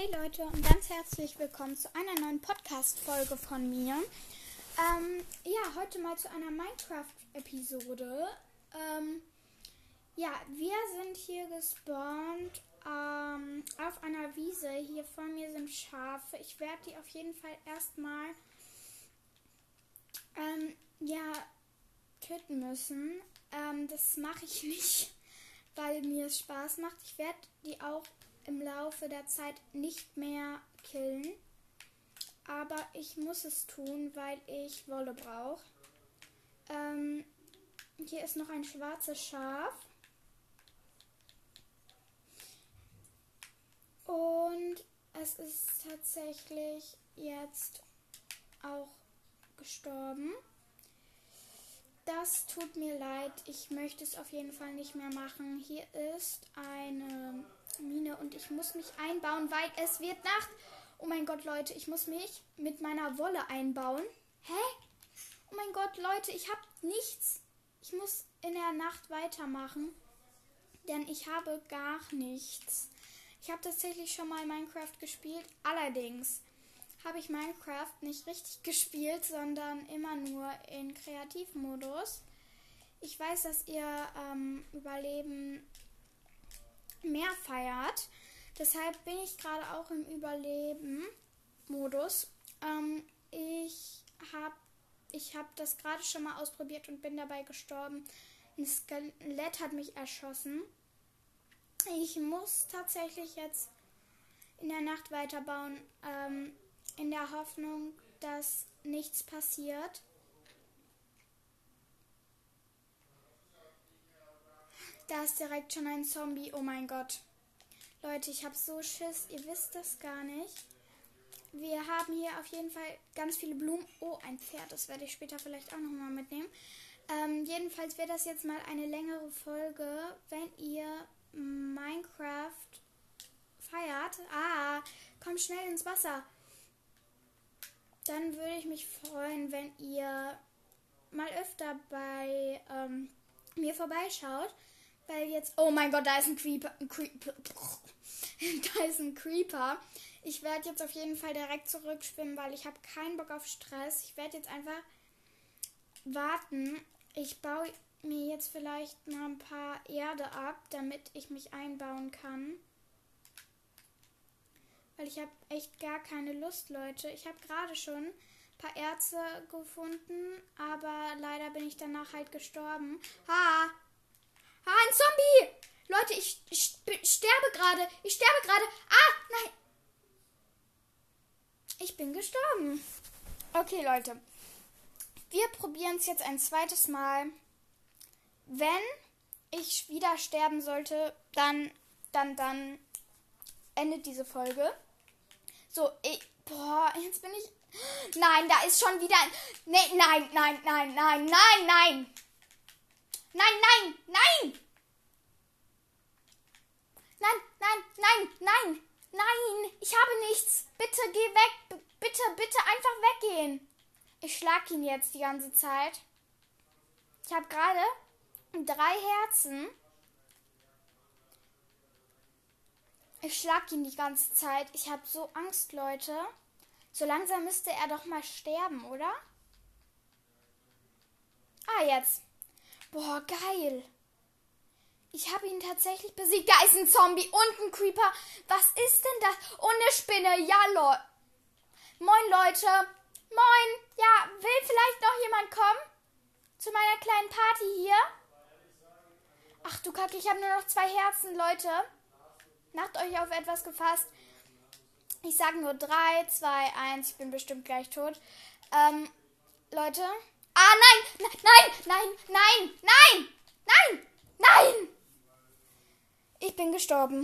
Hey Leute und ganz herzlich willkommen zu einer neuen Podcast-Folge von mir. Ähm, ja, heute mal zu einer Minecraft-Episode. Ähm, ja, wir sind hier gespawnt ähm, auf einer Wiese. Hier vor mir sind Schafe. Ich werde die auf jeden Fall erstmal ähm, ja, töten müssen. Ähm, das mache ich nicht, weil mir es Spaß macht. Ich werde die auch im Laufe der Zeit nicht mehr killen. Aber ich muss es tun, weil ich Wolle brauche. Ähm, hier ist noch ein schwarzes Schaf. Und es ist tatsächlich jetzt auch gestorben. Das tut mir leid. Ich möchte es auf jeden Fall nicht mehr machen. Hier ist eine ich muss mich einbauen, weil es wird Nacht. Oh mein Gott, Leute, ich muss mich mit meiner Wolle einbauen. Hä? Oh mein Gott, Leute, ich habe nichts. Ich muss in der Nacht weitermachen, denn ich habe gar nichts. Ich habe tatsächlich schon mal Minecraft gespielt. Allerdings habe ich Minecraft nicht richtig gespielt, sondern immer nur in Kreativmodus. Ich weiß, dass ihr ähm, Überleben mehr feiert. Deshalb bin ich gerade auch im Überleben-Modus. Ähm, ich habe ich hab das gerade schon mal ausprobiert und bin dabei gestorben. Ein Skelett hat mich erschossen. Ich muss tatsächlich jetzt in der Nacht weiterbauen, ähm, in der Hoffnung, dass nichts passiert. Da ist direkt schon ein Zombie. Oh mein Gott. Leute, ich habe so Schiss. Ihr wisst das gar nicht. Wir haben hier auf jeden Fall ganz viele Blumen. Oh, ein Pferd. Das werde ich später vielleicht auch nochmal mitnehmen. Ähm, jedenfalls wäre das jetzt mal eine längere Folge, wenn ihr Minecraft feiert. Ah, komm schnell ins Wasser. Dann würde ich mich freuen, wenn ihr mal öfter bei ähm, mir vorbeischaut. Weil jetzt. Oh mein Gott, da ist ein Creeper. Ein Creeper. da ist ein Creeper. Ich werde jetzt auf jeden Fall direkt zurückschwimmen, weil ich habe keinen Bock auf Stress. Ich werde jetzt einfach warten. Ich baue mir jetzt vielleicht mal ein paar Erde ab, damit ich mich einbauen kann. Weil ich habe echt gar keine Lust, Leute. Ich habe gerade schon ein paar Erze gefunden, aber leider bin ich danach halt gestorben. Ha! Ah, ein Zombie! Leute, ich, ich, ich sterbe gerade. Ich sterbe gerade. Ah, nein. Ich bin gestorben. Okay, Leute. Wir probieren es jetzt ein zweites Mal. Wenn ich wieder sterben sollte, dann, dann, dann endet diese Folge. So, ich, boah, jetzt bin ich. Nein, da ist schon wieder ein. Nee, nein, nein, nein, nein, nein, nein. Nein, nein, nein! Nein, nein, nein, nein, nein! Ich habe nichts! Bitte geh weg! Bitte, bitte einfach weggehen! Ich schlag ihn jetzt die ganze Zeit. Ich habe gerade drei Herzen. Ich schlag ihn die ganze Zeit. Ich habe so Angst, Leute. So langsam müsste er doch mal sterben, oder? Ah, jetzt. Boah, geil. Ich habe ihn tatsächlich besiegt. Da ist ein Zombie und ein Creeper. Was ist denn das? Und eine Spinne. Ja, Leute. Moin, Leute. Moin. Ja, will vielleicht noch jemand kommen? Zu meiner kleinen Party hier? Ach du Kacke, ich habe nur noch zwei Herzen, Leute. Macht euch auf etwas gefasst. Ich sage nur 3, 2, 1. Ich bin bestimmt gleich tot. Ähm, Leute, Ah, nein, nein, nein, nein, nein, nein, nein. Ich bin gestorben.